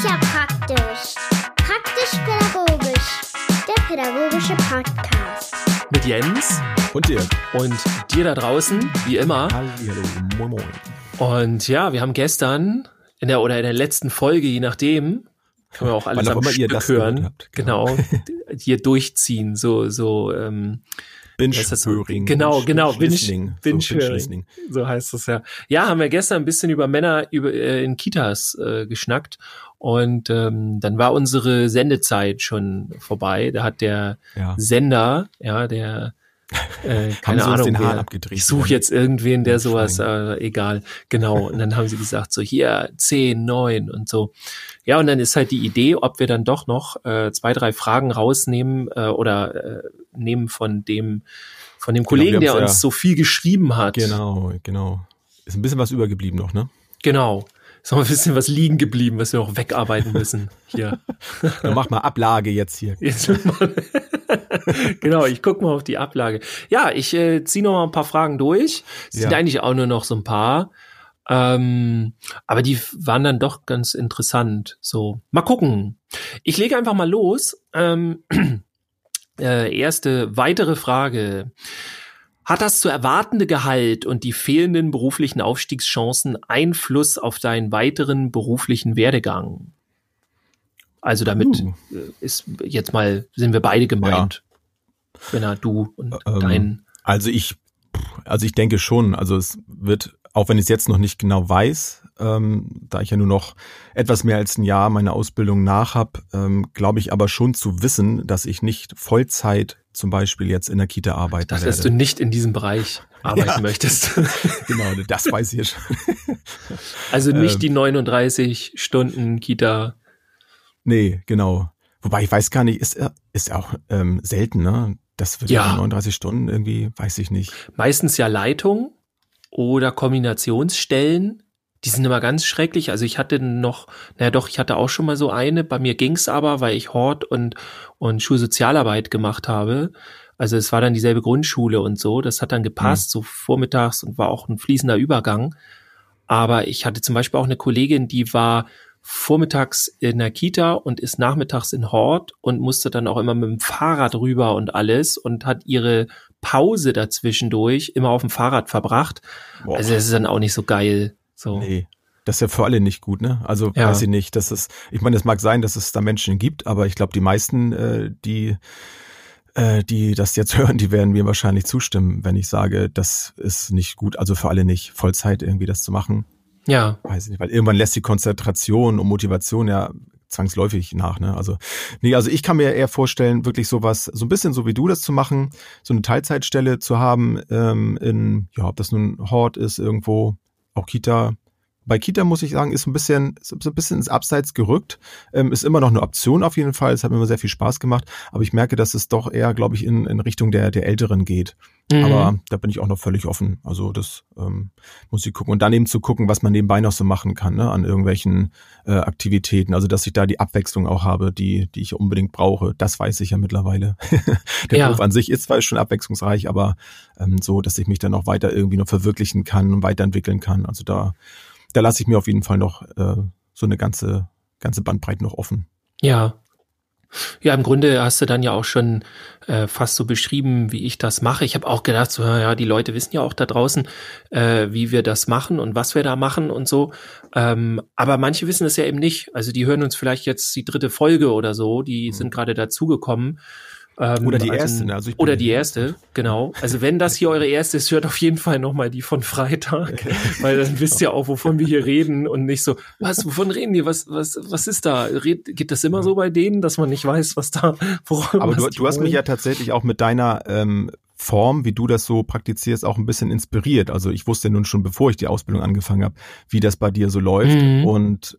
ist ja praktisch. Praktisch-pädagogisch. Der pädagogische Podcast. Mit Jens Und dir. und dir da draußen, wie immer. Hallihallo, moin moin. Und ja, wir haben gestern in der oder in der letzten Folge, je nachdem, können wir auch alles am immer ihr Stück das hören. habt, Genau. genau. hier durchziehen, so so ähm, das? Binge-Höring. Genau, genau, Binge- Listening. So, Binge-Höring. Binge-Listening. so heißt es ja. Ja, haben wir gestern ein bisschen über Männer über, äh, in Kitas äh, geschnackt und ähm, dann war unsere Sendezeit schon vorbei. Da hat der Ja. Sender, ja, der äh, Haben keine sie uns Ahnung, wer, abgedreht. ich suche jetzt irgendwen, der sowas, äh, egal, genau. Und dann haben sie gesagt, so hier, zehn, neun und so. Ja, und dann ist halt die Idee, ob wir dann doch noch äh, zwei, drei Fragen rausnehmen äh, oder äh, nehmen von dem, von dem Kollegen, wir der uns ja- so viel geschrieben hat. Genau, genau. Ist ein bisschen was übergeblieben noch, ne? Genau. Ist noch ein bisschen was liegen geblieben, was wir noch wegarbeiten müssen. Hier. Dann mach mal Ablage jetzt hier. Jetzt genau, ich guck mal auf die Ablage. Ja, ich äh, ziehe noch mal ein paar Fragen durch. Es sind Ja. eigentlich auch nur noch so ein paar. Ähm, aber die waren dann doch ganz interessant. So, mal gucken. Ich lege einfach mal los. Ähm, äh, erste weitere Frage. Hat das zu erwartende Gehalt und die fehlenden beruflichen Aufstiegschancen Einfluss auf deinen weiteren beruflichen Werdegang? Also damit Uh. ist jetzt mal, sind wir beide gemeint. Wenn er du und Ähm, dein. Also ich, also ich denke schon, also es wird, auch wenn ich es jetzt noch nicht genau weiß, ähm, da ich ja nur noch etwas mehr als ein Jahr meine Ausbildung nach habe, ähm, glaube ich aber schon zu wissen, dass ich nicht Vollzeit zum Beispiel jetzt in der Kita arbeiten Dass, werde. dass du nicht in diesem Bereich arbeiten Ja. möchtest. genau, das weiß ich ja schon. Also nicht Ähm. die 39 Stunden Kita. Nee, genau. Wobei ich weiß gar nicht, ist, ist ja auch ähm, selten, ne? Das wird ja 39 Stunden irgendwie, weiß ich nicht. Meistens ja Leitung oder Kombinationsstellen. Die sind immer ganz schrecklich. Also ich hatte noch, naja doch, ich hatte auch schon mal so eine. Bei mir ging's aber, weil ich Hort und, und Schulsozialarbeit gemacht habe. Also es war dann dieselbe Grundschule und so. Das hat dann gepasst, so vormittags und war auch ein fließender Übergang. Aber ich hatte zum Beispiel auch eine Kollegin, die war vormittags in der Kita und ist nachmittags in Hort und musste dann auch immer mit dem Fahrrad rüber und alles und hat ihre Pause dazwischendurch immer auf dem Fahrrad verbracht. Boah. Also das ist dann auch nicht so geil. So. Nee. Das ist ja für alle nicht gut, ne? Also Ja. weiß ich nicht, dass es, ich meine, es mag sein, dass es da Menschen gibt, aber ich glaube, die meisten, äh, die, äh, die das jetzt hören, die werden mir wahrscheinlich zustimmen, wenn ich sage, das ist nicht gut, also für alle nicht, Vollzeit irgendwie das zu machen. Ja, Weiß ich nicht, weil irgendwann lässt die Konzentration und Motivation ja zwangsläufig nach, ne? Also, nee, also ich kann mir eher vorstellen, wirklich sowas, so ein bisschen so wie du das zu machen, so eine Teilzeitstelle zu haben, ähm, in, ja, ob das nun Hort ist, irgendwo, auch Kita. Bei Kita muss ich sagen, ist ein bisschen, ist so ein bisschen ins Abseits gerückt. Ähm, ist immer noch eine Option auf jeden Fall. Es hat mir immer sehr viel Spaß gemacht. Aber ich merke, dass es doch eher, glaube ich, in, in Richtung der, der Älteren geht. Mhm. Aber da bin ich auch noch völlig offen. Also das ähm, muss ich gucken. Und dann eben zu gucken, was man nebenbei noch so machen kann, ne, an irgendwelchen äh, Aktivitäten. Also dass ich da die Abwechslung auch habe, die, die ich unbedingt brauche. Das weiß ich ja mittlerweile. Der Ja. Beruf an sich ist zwar schon abwechslungsreich, aber ähm, so, dass ich mich dann auch weiter irgendwie noch verwirklichen kann und weiterentwickeln kann. Also da, da lasse ich mir auf jeden Fall noch äh, so eine ganze, ganze Bandbreite noch offen. Ja. Ja, im Grunde hast du dann ja auch schon äh, fast so beschrieben, wie ich das mache. Ich habe auch gedacht, so, ja, die Leute wissen ja auch da draußen, äh, wie wir das machen und was wir da machen und so. Ähm, aber manche wissen es ja eben nicht. Also die hören uns vielleicht jetzt die dritte Folge oder so, die sind gerade dazugekommen. Ähm, Oder die also- erste, ne? Also oder die erste, genau. Also wenn das hier eure erste ist, hört auf jeden Fall nochmal die von Freitag, weil dann wisst ihr auch, wovon wir hier reden und nicht so, was, wovon reden die, was, was, was ist da? Red, geht das immer so bei denen, dass man nicht weiß, was da, worum Aber du, du hast mich ja tatsächlich auch mit deiner ähm, Form, wie du das so praktizierst, auch ein bisschen inspiriert. Also ich wusste nun schon, bevor ich die Ausbildung angefangen habe, wie das bei dir so läuft. Mhm. Und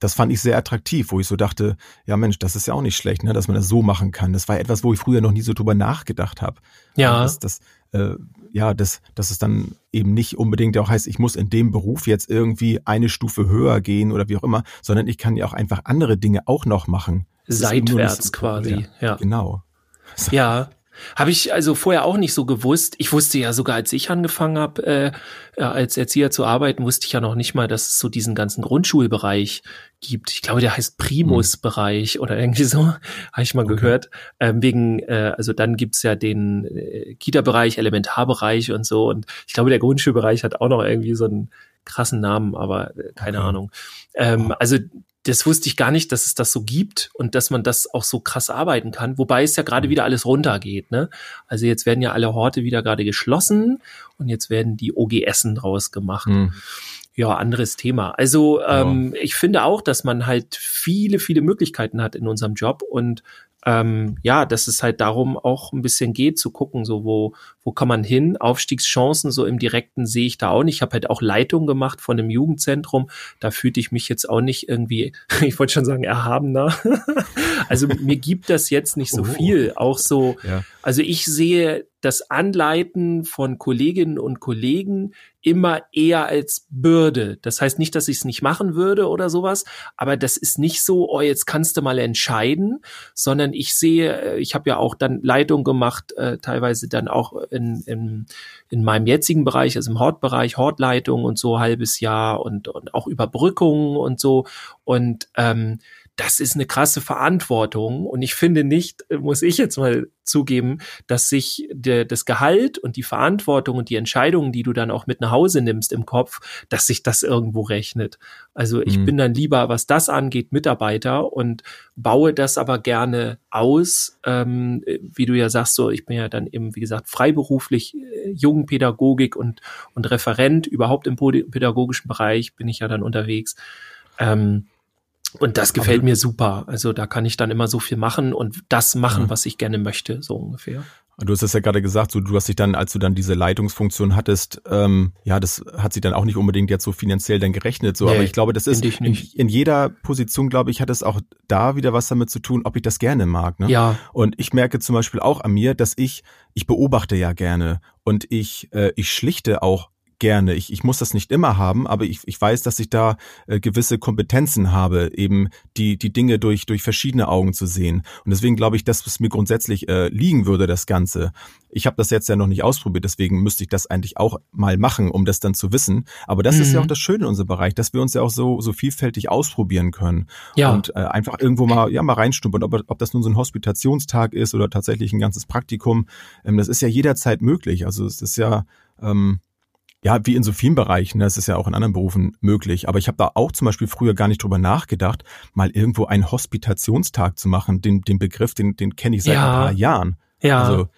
das fand ich sehr attraktiv, wo ich so dachte, ja Mensch, das ist ja auch nicht schlecht, ne, dass man das so machen kann. Das war etwas, wo ich früher noch nie so drüber nachgedacht habe. Ja. Das, das, äh, ja, das, dass es dann eben nicht unbedingt auch heißt, ich muss in dem Beruf jetzt irgendwie eine Stufe höher gehen oder wie auch immer, sondern ich kann ja auch einfach andere Dinge auch noch machen. Seitwärts so quasi, populär. ja. Genau. Ja. Habe ich also vorher auch nicht so gewusst. Ich wusste ja sogar, als ich angefangen habe, äh, als Erzieher zu arbeiten, wusste ich ja noch nicht mal, dass es so diesen ganzen Grundschulbereich gibt. Ich glaube, der heißt Primus-Bereich oder irgendwie so, habe ich mal okay. gehört. Ähm, wegen, äh, also dann gibt's ja den äh, Kita-Bereich, Elementarbereich und so. Und ich glaube, der Grundschulbereich hat auch noch irgendwie so einen krassen Namen, aber äh, keine okay. Ahnung. Ähm, also das wusste ich gar nicht, dass es das so gibt und dass man das auch so krass arbeiten kann, wobei es ja gerade mhm. wieder alles runtergeht. Ne? Also jetzt werden ja alle Horte wieder gerade geschlossen und jetzt werden die OGSen draus gemacht. Mhm. Ja, anderes Thema. Also ähm, ja. ich finde auch, dass man halt viele, viele Möglichkeiten hat in unserem Job und ähm, ja, dass es halt darum auch ein bisschen geht, zu gucken, so wo, wo kann man hin? Aufstiegschancen so im Direkten sehe ich da auch nicht. Ich habe halt auch Leitung gemacht von einem Jugendzentrum. Da fühlte ich mich jetzt auch nicht irgendwie, ich wollte schon sagen, erhabener. also mir gibt das jetzt nicht so oh. viel. Auch so, ja. also ich sehe das Anleiten von Kolleginnen und Kollegen immer eher als Bürde. Das heißt nicht, dass ich es nicht machen würde oder sowas, aber das ist nicht so, oh, jetzt kannst du mal entscheiden, sondern ich sehe, äh, ich habe ja auch dann Leitung gemacht, äh, teilweise dann auch in, in, in meinem jetzigen Bereich, also im Hortbereich, Hortleitung und so halbes Jahr und, und auch Überbrückungen und so. Und ähm, das ist eine krasse Verantwortung. Und ich finde nicht, muss ich jetzt mal zugeben, dass sich der, das Gehalt und die Verantwortung und die Entscheidungen, die du dann auch mit nach Hause nimmst im Kopf, dass sich das irgendwo rechnet. Also ich mhm. bin dann lieber, was das angeht, Mitarbeiter und baue das aber gerne aus. Ähm, wie du ja sagst, so ich bin ja dann eben, wie gesagt, freiberuflich äh, Jugendpädagogik und, und Referent überhaupt im pädagogischen Bereich bin ich ja dann unterwegs. Ähm, und das gefällt mir super. Also da kann ich dann immer so viel machen und das machen, ja. was ich gerne möchte, so ungefähr. Du hast es ja gerade gesagt, so du hast dich dann, als du dann diese Leitungsfunktion hattest, ähm, ja, das hat sich dann auch nicht unbedingt jetzt so finanziell dann gerechnet, so. Nee, aber ich glaube, das ist in, in, jeder Position, glaube ich, hat es auch da wieder was damit zu tun, ob ich das gerne mag. Ne? Ja. Und ich merke zum Beispiel auch an mir, dass ich, ich beobachte ja gerne und ich, äh, ich schlichte auch gerne. Ich, ich muss das nicht immer haben, aber ich, ich weiß, dass ich da äh, gewisse Kompetenzen habe, eben die, die Dinge durch, durch verschiedene Augen zu sehen. Und deswegen glaube ich, dass es mir grundsätzlich äh, liegen würde, das Ganze. Ich habe das jetzt ja noch nicht ausprobiert, deswegen müsste ich das eigentlich auch mal machen, um das dann zu wissen. Aber das mhm. ist ja mhm. auch das Schöne in unserem Bereich, dass wir uns ja auch so, so vielfältig ausprobieren können. Ja. Und äh, einfach irgendwo mal, ja, mal reinstumpern, ob, ob das nun so ein Hospitationstag ist oder tatsächlich ein ganzes Praktikum. Ähm, das ist ja jederzeit möglich. Also es ist ja, ähm, ja, wie in so vielen Bereichen, ne? das ist ja auch in anderen Berufen möglich. Aber ich habe da auch zum Beispiel früher gar nicht drüber nachgedacht, mal irgendwo einen Hospitationstag zu machen. Den, den Begriff, den, den kenne ich seit ja. ein paar Jahren. Ja. Also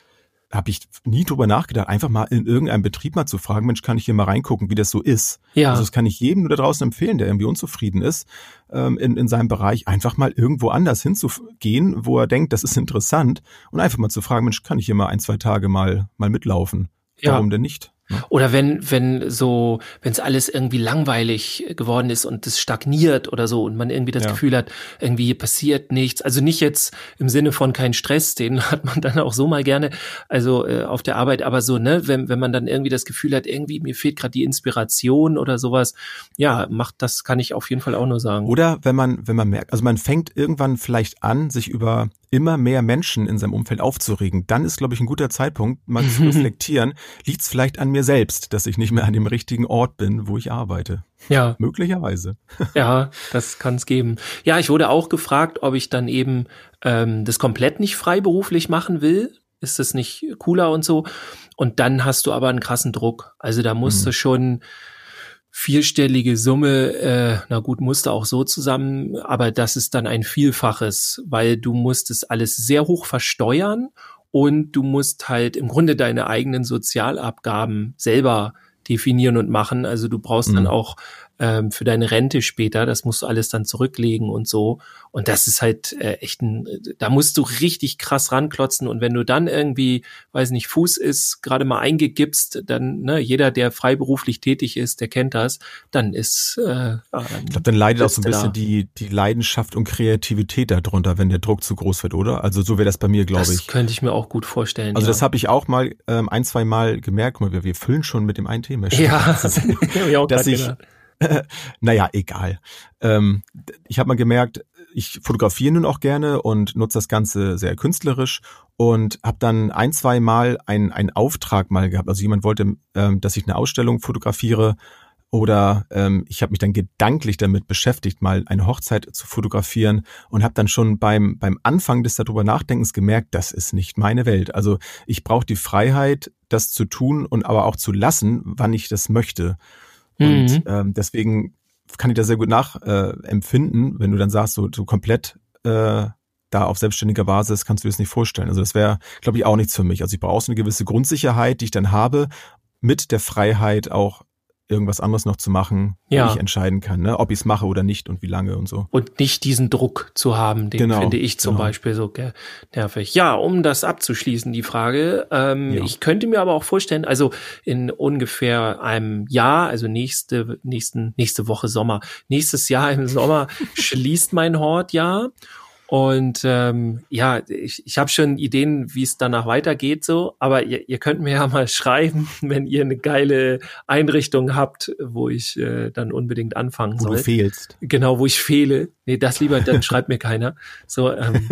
habe ich nie drüber nachgedacht, einfach mal in irgendeinem Betrieb mal zu fragen, Mensch, kann ich hier mal reingucken, wie das so ist? Ja. Also das kann ich jedem nur da draußen empfehlen, der irgendwie unzufrieden ist ähm, in, in seinem Bereich, einfach mal irgendwo anders hinzugehen, wo er denkt, das ist interessant und einfach mal zu fragen, Mensch, kann ich hier mal ein, zwei Tage mal, mal mitlaufen? Ja. Warum denn nicht? Oder wenn, wenn so, wenn es alles irgendwie langweilig geworden ist und es stagniert oder so und man irgendwie das ja. Gefühl hat, irgendwie passiert nichts. Also nicht jetzt im Sinne von kein Stress, den hat man dann auch so mal gerne, also äh, auf der Arbeit, aber so, ne, wenn, wenn man dann irgendwie das Gefühl hat, irgendwie mir fehlt gerade die Inspiration oder sowas, ja, macht das, kann ich auf jeden Fall auch nur sagen. Oder wenn man, wenn man merkt, also man fängt irgendwann vielleicht an, sich über immer mehr Menschen in seinem Umfeld aufzuregen, dann ist, glaube ich, ein guter Zeitpunkt, mal zu reflektieren, liegt es vielleicht an mir selbst, dass ich nicht mehr an dem richtigen Ort bin, wo ich arbeite. Ja. Möglicherweise. Ja, das kann es geben. Ja, ich wurde auch gefragt, ob ich dann eben ähm, das komplett nicht freiberuflich machen will. Ist das nicht cooler und so? Und dann hast du aber einen krassen Druck. Also da musst mhm. du schon vierstellige Summe, äh, na gut, musste auch so zusammen, aber das ist dann ein Vielfaches, weil du musst es alles sehr hoch versteuern und du musst halt im Grunde deine eigenen Sozialabgaben selber definieren und machen. Also du brauchst mhm. dann auch ähm, für deine Rente später. Das musst du alles dann zurücklegen und so. Und das ist halt äh, echt ein, da musst du richtig krass ranklotzen. Und wenn du dann irgendwie, weiß nicht, Fuß ist, gerade mal eingegipst, dann, ne, jeder, der freiberuflich tätig ist, der kennt das, dann ist, äh, Ich glaube, dann leidet auch so ein bisschen die, die Leidenschaft und Kreativität darunter, wenn der Druck zu groß wird, oder? Also so wäre das bei mir, glaube ich. Das könnte ich mir auch gut vorstellen. Also ja. das habe ich auch mal ähm, ein, zwei Mal gemerkt, wir, wir füllen schon mit dem einen Thema. Ja, das dass ich, naja, egal. Ähm, ich habe mal gemerkt, ich fotografiere nun auch gerne und nutze das Ganze sehr künstlerisch und habe dann ein, zwei Mal einen, einen Auftrag mal gehabt. Also jemand wollte, ähm, dass ich eine Ausstellung fotografiere oder ähm, ich habe mich dann gedanklich damit beschäftigt, mal eine Hochzeit zu fotografieren und habe dann schon beim, beim Anfang des darüber Nachdenkens gemerkt, das ist nicht meine Welt. Also ich brauche die Freiheit, das zu tun und aber auch zu lassen, wann ich das möchte. Und mhm. ähm, deswegen kann ich das sehr gut nachempfinden, äh, wenn du dann sagst, so, so komplett äh, da auf selbstständiger Basis kannst du dir das nicht vorstellen. Also das wäre, glaube ich, auch nichts für mich. Also ich brauche so eine gewisse Grundsicherheit, die ich dann habe, mit der Freiheit auch irgendwas anderes noch zu machen, ja. wo ich entscheiden kann, ne? ob ich es mache oder nicht und wie lange und so. Und nicht diesen Druck zu haben, den genau, finde ich zum genau. Beispiel so nervig. Ja, um das abzuschließen, die Frage, ähm, ja. ich könnte mir aber auch vorstellen, also in ungefähr einem Jahr, also nächste, nächsten, nächste Woche Sommer, nächstes Jahr im Sommer schließt mein Hort ja und ähm, ja, ich, ich habe schon Ideen, wie es danach weitergeht, so, aber ihr, ihr könnt mir ja mal schreiben, wenn ihr eine geile Einrichtung habt, wo ich äh, dann unbedingt anfangen wo soll. Wo du fehlst. Genau, wo ich fehle. Nee, das lieber, dann schreibt mir keiner. So, ähm,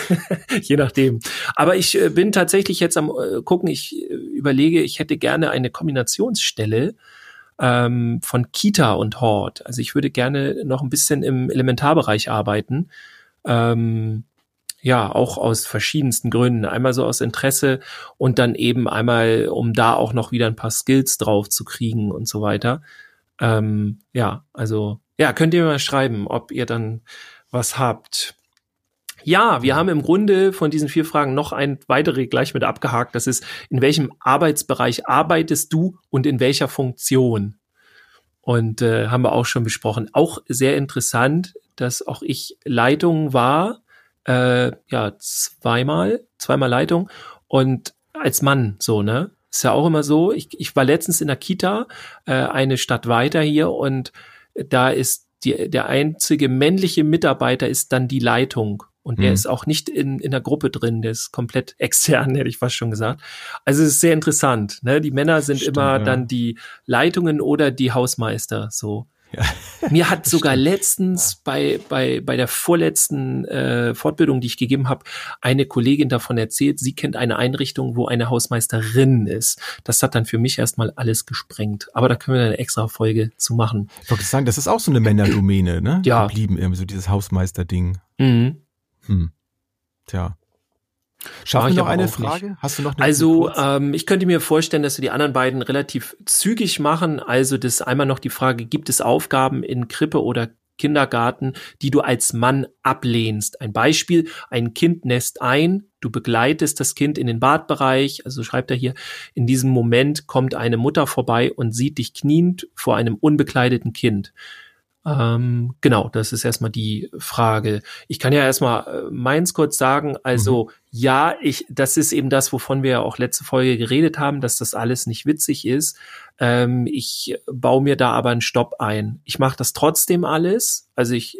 je nachdem. Aber ich äh, bin tatsächlich jetzt am äh, gucken, ich äh, überlege, ich hätte gerne eine Kombinationsstelle ähm, von Kita und Hort. Also ich würde gerne noch ein bisschen im Elementarbereich arbeiten ähm, ja, auch aus verschiedensten Gründen. Einmal so aus Interesse und dann eben einmal, um da auch noch wieder ein paar Skills drauf zu kriegen und so weiter. Ähm, ja, also, ja, könnt ihr mal schreiben, ob ihr dann was habt. Ja, wir haben im Grunde von diesen vier Fragen noch ein weitere gleich mit abgehakt. Das ist, in welchem Arbeitsbereich arbeitest du und in welcher Funktion? Und äh, haben wir auch schon besprochen. Auch sehr interessant, dass auch ich Leitung war, äh, ja, zweimal, zweimal Leitung und als Mann so, ne? Ist ja auch immer so. Ich, ich war letztens in der Kita, äh, eine Stadt weiter hier und da ist die, der einzige männliche Mitarbeiter ist dann die Leitung. Und der mhm. ist auch nicht in, in der Gruppe drin, der ist komplett extern, hätte ich fast schon gesagt. Also es ist sehr interessant. Ne? Die Männer sind Stimmt, immer ja. dann die Leitungen oder die Hausmeister. So. Ja. Mir hat sogar letztens bei, bei, bei der vorletzten äh, Fortbildung, die ich gegeben habe, eine Kollegin davon erzählt, sie kennt eine Einrichtung, wo eine Hausmeisterin ist. Das hat dann für mich erstmal alles gesprengt. Aber da können wir eine extra Folge zu machen. Ich wollte sagen, das ist auch so eine Männerdomäne, ne? Ja. Geblieben irgendwie so dieses Hausmeister-Ding. Mhm. Hm. Tja. Schaffen wir noch eine Frage? Nicht. Hast du noch eine Also, ähm, ich könnte mir vorstellen, dass wir die anderen beiden relativ zügig machen. Also, das einmal noch die Frage, gibt es Aufgaben in Krippe oder Kindergarten, die du als Mann ablehnst? Ein Beispiel, ein Kind nässt ein, du begleitest das Kind in den Badbereich, also schreibt er hier, in diesem Moment kommt eine Mutter vorbei und sieht dich kniend vor einem unbekleideten Kind. Ähm, genau, das ist erstmal die Frage. Ich kann ja erstmal äh, meins kurz sagen. Also mhm. ja, ich, das ist eben das, wovon wir ja auch letzte Folge geredet haben, dass das alles nicht witzig ist. Ähm, ich baue mir da aber einen Stopp ein. Ich mache das trotzdem alles. Also ich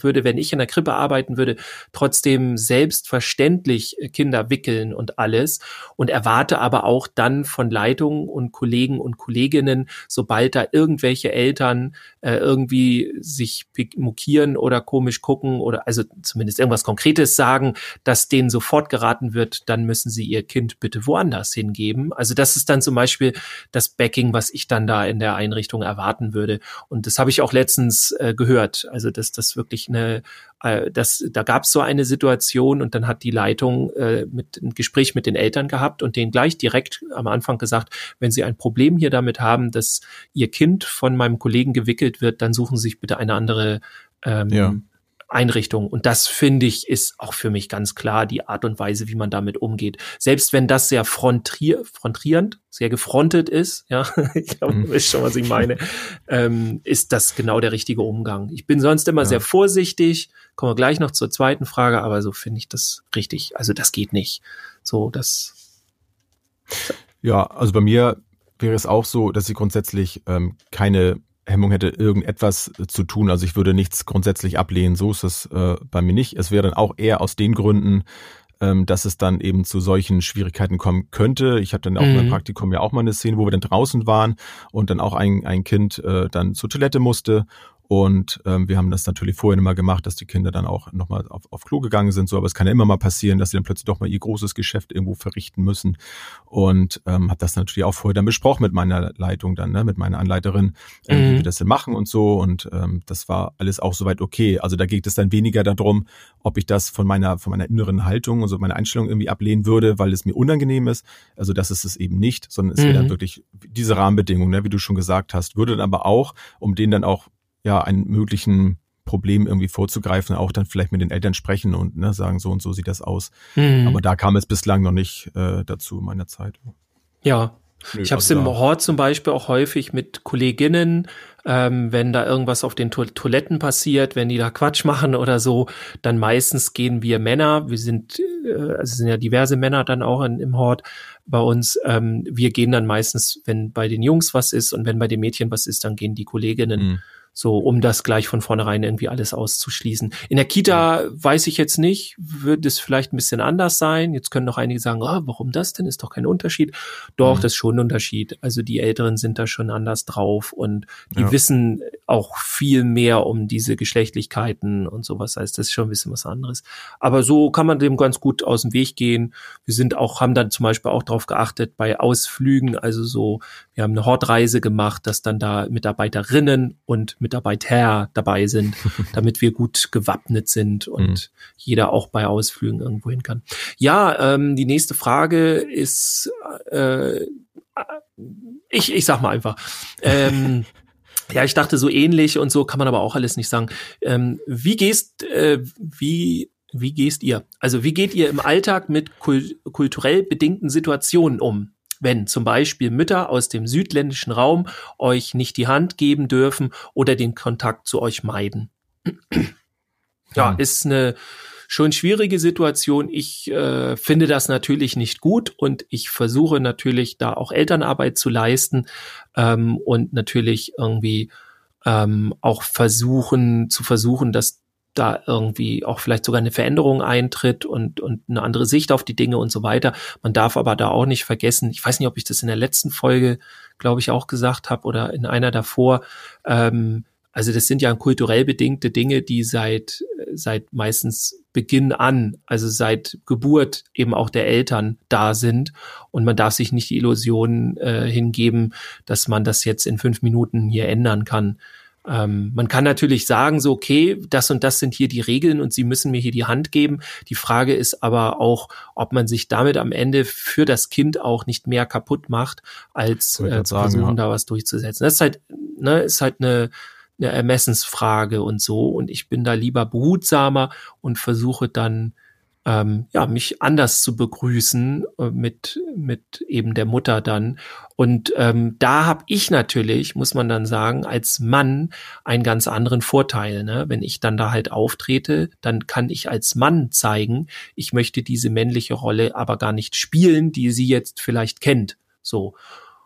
würde, wenn ich in der Krippe arbeiten würde, trotzdem selbstverständlich Kinder wickeln und alles und erwarte aber auch dann von Leitungen und Kollegen und Kolleginnen, sobald da irgendwelche Eltern äh, irgendwie sich mokieren oder komisch gucken oder also zumindest irgendwas Konkretes sagen, dass denen sofort geraten wird, dann müssen sie ihr Kind bitte woanders hingeben. Also das ist dann zum Beispiel das Backing, was ich dann da in der Einrichtung erwarten würde. Und das habe ich auch letztens äh, gehört. Also dass das wirklich eine äh, das, da gab es so eine Situation und dann hat die Leitung äh, mit ein Gespräch mit den Eltern gehabt und denen gleich direkt am Anfang gesagt, wenn sie ein Problem hier damit haben, dass ihr Kind von meinem Kollegen gewickelt wird, dann suchen Sie sich bitte eine andere ähm, ja. Einrichtung. Und das finde ich ist auch für mich ganz klar die Art und Weise, wie man damit umgeht. Selbst wenn das sehr frontier, frontrierend, sehr gefrontet ist, ja, ich glaube, mhm. wisst schon, was ich meine, ähm, ist das genau der richtige Umgang. Ich bin sonst immer ja. sehr vorsichtig, kommen wir gleich noch zur zweiten Frage, aber so finde ich das richtig. Also das geht nicht. So, das. Ja, also bei mir wäre es auch so, dass ich grundsätzlich ähm, keine Hemmung hätte, irgendetwas zu tun. Also ich würde nichts grundsätzlich ablehnen. So ist es äh, bei mir nicht. Es wäre dann auch eher aus den Gründen, ähm, dass es dann eben zu solchen Schwierigkeiten kommen könnte. Ich hatte dann auch mhm. beim Praktikum ja auch mal eine Szene, wo wir dann draußen waren und dann auch ein, ein Kind äh, dann zur Toilette musste Und ähm, wir haben das natürlich vorher immer gemacht, dass die Kinder dann auch nochmal auf, auf Klo gegangen sind. So, aber es kann ja immer mal passieren, dass sie dann plötzlich doch mal ihr großes Geschäft irgendwo verrichten müssen. Und ähm, habe das natürlich auch vorher dann besprochen mit meiner Leitung dann, ne, mit meiner Anleiterin, äh, mhm. wie wir das denn machen und so. Und ähm, das war alles auch soweit okay. Also da geht es dann weniger darum, ob ich das von meiner, von meiner inneren Haltung, also meiner Einstellung irgendwie ablehnen würde, weil es mir unangenehm ist. Also das ist es eben nicht, sondern es mhm. wäre dann wirklich diese Rahmenbedingungen, ne, wie du schon gesagt hast, würde dann aber auch, um den dann auch ja einen möglichen Problem irgendwie vorzugreifen, auch dann vielleicht mit den Eltern sprechen und ne, sagen, so und so sieht das aus. Mhm. Aber da kam es bislang noch nicht äh, dazu in meiner Zeit. Ja. Nö, ich habe es also im Hort zum Beispiel auch häufig mit Kolleginnen, ähm, wenn da irgendwas auf den to Toiletten passiert, wenn die da Quatsch machen oder so, dann meistens gehen wir Männer, wir sind, äh, also sind ja diverse Männer dann auch in, im Hort bei uns, ähm, wir gehen dann meistens, wenn bei den Jungs was ist und wenn bei den Mädchen was ist, dann gehen die Kolleginnen. Mhm so, um das gleich von vornherein irgendwie alles auszuschließen. In der Kita weiß ich jetzt nicht, wird es vielleicht ein bisschen anders sein. Jetzt können noch einige sagen, oh, warum das denn? Ist doch kein Unterschied. Doch, mhm. das ist schon ein Unterschied. Also die Älteren sind da schon anders drauf und die ja. wissen auch viel mehr um diese Geschlechtlichkeiten und sowas. Heißt, das ist schon ein bisschen was anderes. Aber so kann man dem ganz gut aus dem Weg gehen. Wir sind auch, haben dann zum Beispiel auch darauf geachtet bei Ausflügen, also so, wir haben eine Hortreise gemacht, dass dann da Mitarbeiterinnen und Mitarbeiter dabei sind, damit wir gut gewappnet sind und mhm. jeder auch bei Ausflügen irgendwo hin kann. Ja, ähm, die nächste Frage ist, äh, ich, ich sag mal einfach. Ähm, ja, ich dachte so ähnlich und so kann man aber auch alles nicht sagen. Ähm, wie gehst, äh, wie wie gehst ihr? Also wie geht ihr im Alltag mit kul kulturell bedingten Situationen um? Wenn zum Beispiel Mütter aus dem südländischen Raum euch nicht die Hand geben dürfen oder den Kontakt zu euch meiden. ja, ist eine schon schwierige Situation. Ich äh, finde das natürlich nicht gut und ich versuche natürlich da auch Elternarbeit zu leisten ähm, und natürlich irgendwie ähm, auch versuchen zu versuchen, dass da irgendwie auch vielleicht sogar eine Veränderung eintritt und, und eine andere Sicht auf die Dinge und so weiter. Man darf aber da auch nicht vergessen, ich weiß nicht, ob ich das in der letzten Folge, glaube ich, auch gesagt habe oder in einer davor, ähm, also das sind ja kulturell bedingte Dinge, die seit, seit meistens Beginn an, also seit Geburt eben auch der Eltern da sind. Und man darf sich nicht die Illusion äh, hingeben, dass man das jetzt in fünf Minuten hier ändern kann. Ähm, man kann natürlich sagen, so, okay, das und das sind hier die Regeln und Sie müssen mir hier die Hand geben. Die Frage ist aber auch, ob man sich damit am Ende für das Kind auch nicht mehr kaputt macht, als äh, zu versuchen, ja. da was durchzusetzen. Das ist halt, ne, ist halt eine, eine Ermessensfrage und so. Und ich bin da lieber behutsamer und versuche dann ähm, ja, mich anders zu begrüßen äh, mit, mit eben der Mutter dann. Und ähm, da habe ich natürlich, muss man dann sagen, als Mann einen ganz anderen Vorteil. Ne? Wenn ich dann da halt auftrete, dann kann ich als Mann zeigen, ich möchte diese männliche Rolle aber gar nicht spielen, die sie jetzt vielleicht kennt. So.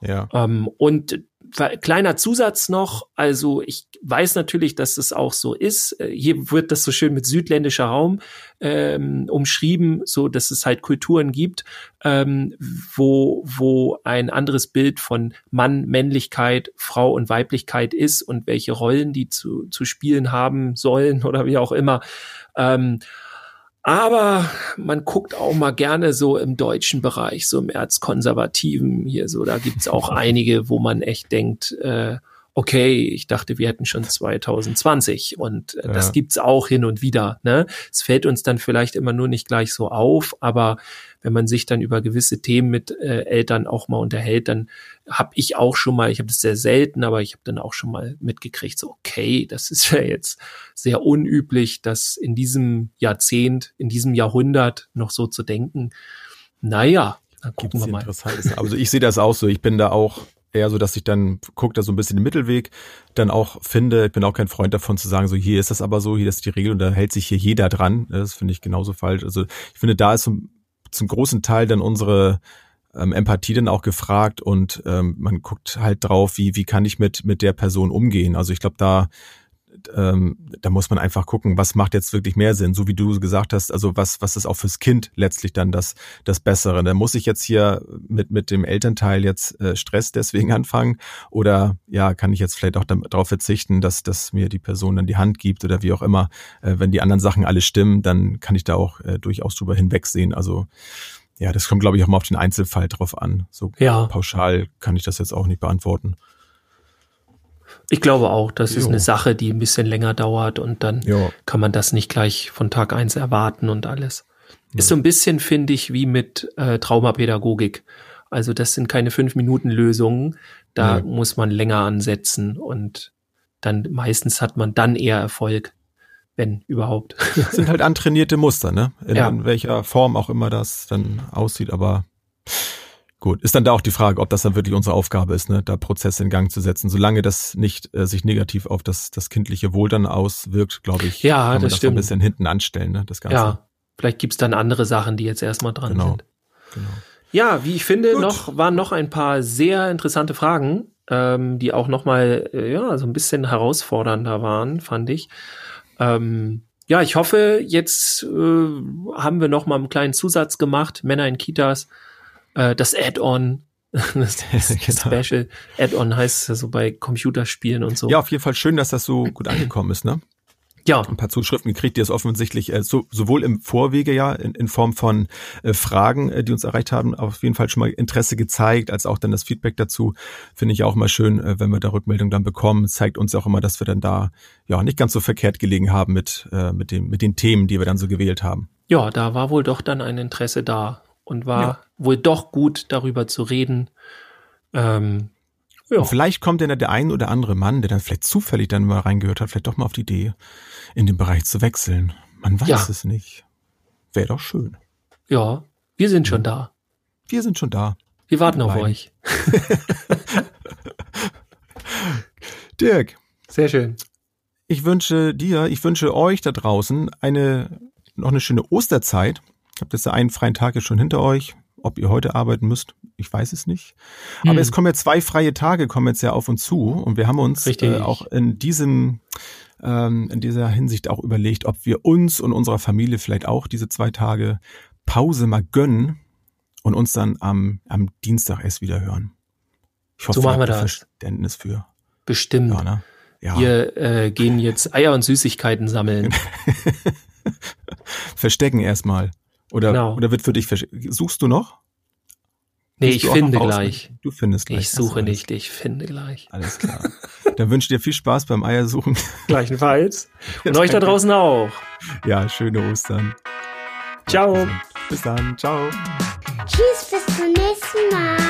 Ja. Ähm, und kleiner Zusatz noch, also ich weiß natürlich, dass es auch so ist. Äh, hier wird das so schön mit südländischer Raum ähm, umschrieben, so dass es halt Kulturen gibt, ähm, wo wo ein anderes Bild von Mann, Männlichkeit, Frau und Weiblichkeit ist und welche Rollen die zu zu spielen haben sollen oder wie auch immer. Ähm, aber man guckt auch mal gerne so im deutschen Bereich, so im Erzkonservativen hier so. Da gibt's auch einige, wo man echt denkt, äh, okay, ich dachte, wir hätten schon 2020 und äh, ja. das gibt's auch hin und wieder. Ne? Es fällt uns dann vielleicht immer nur nicht gleich so auf, aber wenn man sich dann über gewisse Themen mit äh, Eltern auch mal unterhält, dann habe ich auch schon mal, ich habe das sehr selten, aber ich habe dann auch schon mal mitgekriegt, so okay, das ist ja jetzt sehr unüblich, das in diesem Jahrzehnt, in diesem Jahrhundert noch so zu denken. Naja, dann gucken Gibt's wir mal. Also ich sehe das auch so. Ich bin da auch eher so, dass ich dann gucke, da so ein bisschen den Mittelweg dann auch finde. Ich bin auch kein Freund davon zu sagen, so hier ist das aber so, hier ist die Regel und da hält sich hier jeder dran. Das finde ich genauso falsch. Also ich finde, da ist so zum großen Teil dann unsere ähm, Empathie dann auch gefragt und ähm, man guckt halt drauf, wie, wie kann ich mit, mit der Person umgehen. Also ich glaube, da ähm, da muss man einfach gucken, was macht jetzt wirklich mehr Sinn, so wie du gesagt hast, also was, was ist auch fürs Kind letztlich dann das, das Bessere. Da muss ich jetzt hier mit, mit dem Elternteil jetzt äh, Stress deswegen anfangen oder ja, kann ich jetzt vielleicht auch darauf verzichten, dass, dass mir die Person dann die Hand gibt oder wie auch immer. Äh, wenn die anderen Sachen alle stimmen, dann kann ich da auch äh, durchaus drüber hinwegsehen. Also ja, das kommt, glaube ich, auch mal auf den Einzelfall drauf an. So ja. pauschal kann ich das jetzt auch nicht beantworten. Ich glaube auch, das jo. ist eine Sache, die ein bisschen länger dauert und dann jo. kann man das nicht gleich von Tag eins erwarten und alles. Ja. Ist so ein bisschen, finde ich, wie mit äh, Traumapädagogik. Also das sind keine fünf Minuten Lösungen. Da ja. muss man länger ansetzen und dann meistens hat man dann eher Erfolg, wenn überhaupt. Das sind halt antrainierte Muster, ne? In, ja. in welcher Form auch immer das dann aussieht, aber Gut, ist dann da auch die Frage, ob das dann wirklich unsere Aufgabe ist, ne, da Prozesse in Gang zu setzen. Solange das nicht äh, sich negativ auf das, das kindliche Wohl dann auswirkt, glaube ich, ja, kann man das, das stimmt. ein bisschen hinten anstellen, ne, das Ganze. Ja, vielleicht gibt's dann andere Sachen, die jetzt erstmal dran genau. sind. Genau. Ja, wie ich finde, Gut. noch waren noch ein paar sehr interessante Fragen, ähm, die auch nochmal, äh, ja, so ein bisschen herausfordernder waren, fand ich. Ähm, ja, ich hoffe, jetzt äh, haben wir noch mal einen kleinen Zusatz gemacht, Männer in Kitas äh, das Add-on, das, das genau. Special Add-on heißt es so bei Computerspielen und so. Ja, auf jeden Fall schön, dass das so gut angekommen ist, ne? Ja. Ein paar Zuschriften gekriegt, die es offensichtlich äh, so, sowohl im Vorwege ja in, in Form von äh, Fragen, äh, die uns erreicht haben, auf jeden Fall schon mal Interesse gezeigt, als auch dann das Feedback dazu. Finde ich auch mal schön, äh, wenn wir da Rückmeldung dann bekommen. Zeigt uns auch immer, dass wir dann da ja nicht ganz so verkehrt gelegen haben mit, äh, mit, dem, mit den Themen, die wir dann so gewählt haben. Ja, da war wohl doch dann ein Interesse da und war ja. wohl doch gut darüber zu reden. Ähm, ja. Und vielleicht kommt dann der ein oder andere Mann, der dann vielleicht zufällig dann mal reingehört hat, vielleicht doch mal auf die Idee, in den Bereich zu wechseln. Man weiß ja. es nicht. Wäre doch schön. Ja, wir sind schon da. Wir sind schon da. Wir warten auf euch. Dirk. Sehr schön. Ich wünsche dir, ich wünsche euch da draußen eine, noch eine schöne Osterzeit. Habt jetzt einen freien Tag jetzt schon hinter euch. Ob ihr heute arbeiten müsst, ich weiß es nicht. Aber hm. es kommen ja zwei freie Tage, kommen jetzt ja auf uns zu. Und wir haben uns äh, auch in diesem, ähm, in dieser Hinsicht auch überlegt, ob wir uns und unserer Familie vielleicht auch diese zwei Tage Pause mal gönnen und uns dann am, am Dienstag erst wieder hören. Ich hoffe, so machen wir das. Verständnis für. Bestimmt. Ja, ne? ja. Wir äh, gehen jetzt Eier und Süßigkeiten sammeln. Verstecken erstmal. Oder, genau. oder wird für dich, suchst du noch? Nee, ich finde gleich. Du findest gleich. Ich suche nicht, ich finde gleich. Alles klar. Dann wünsche ich dir viel Spaß beim Eiersuchen. Gleichenfalls. Und euch da draußen auch. Ja, schöne Ostern. Ciao. Bis dann. Ciao. Tschüss, bis zum nächsten Mal.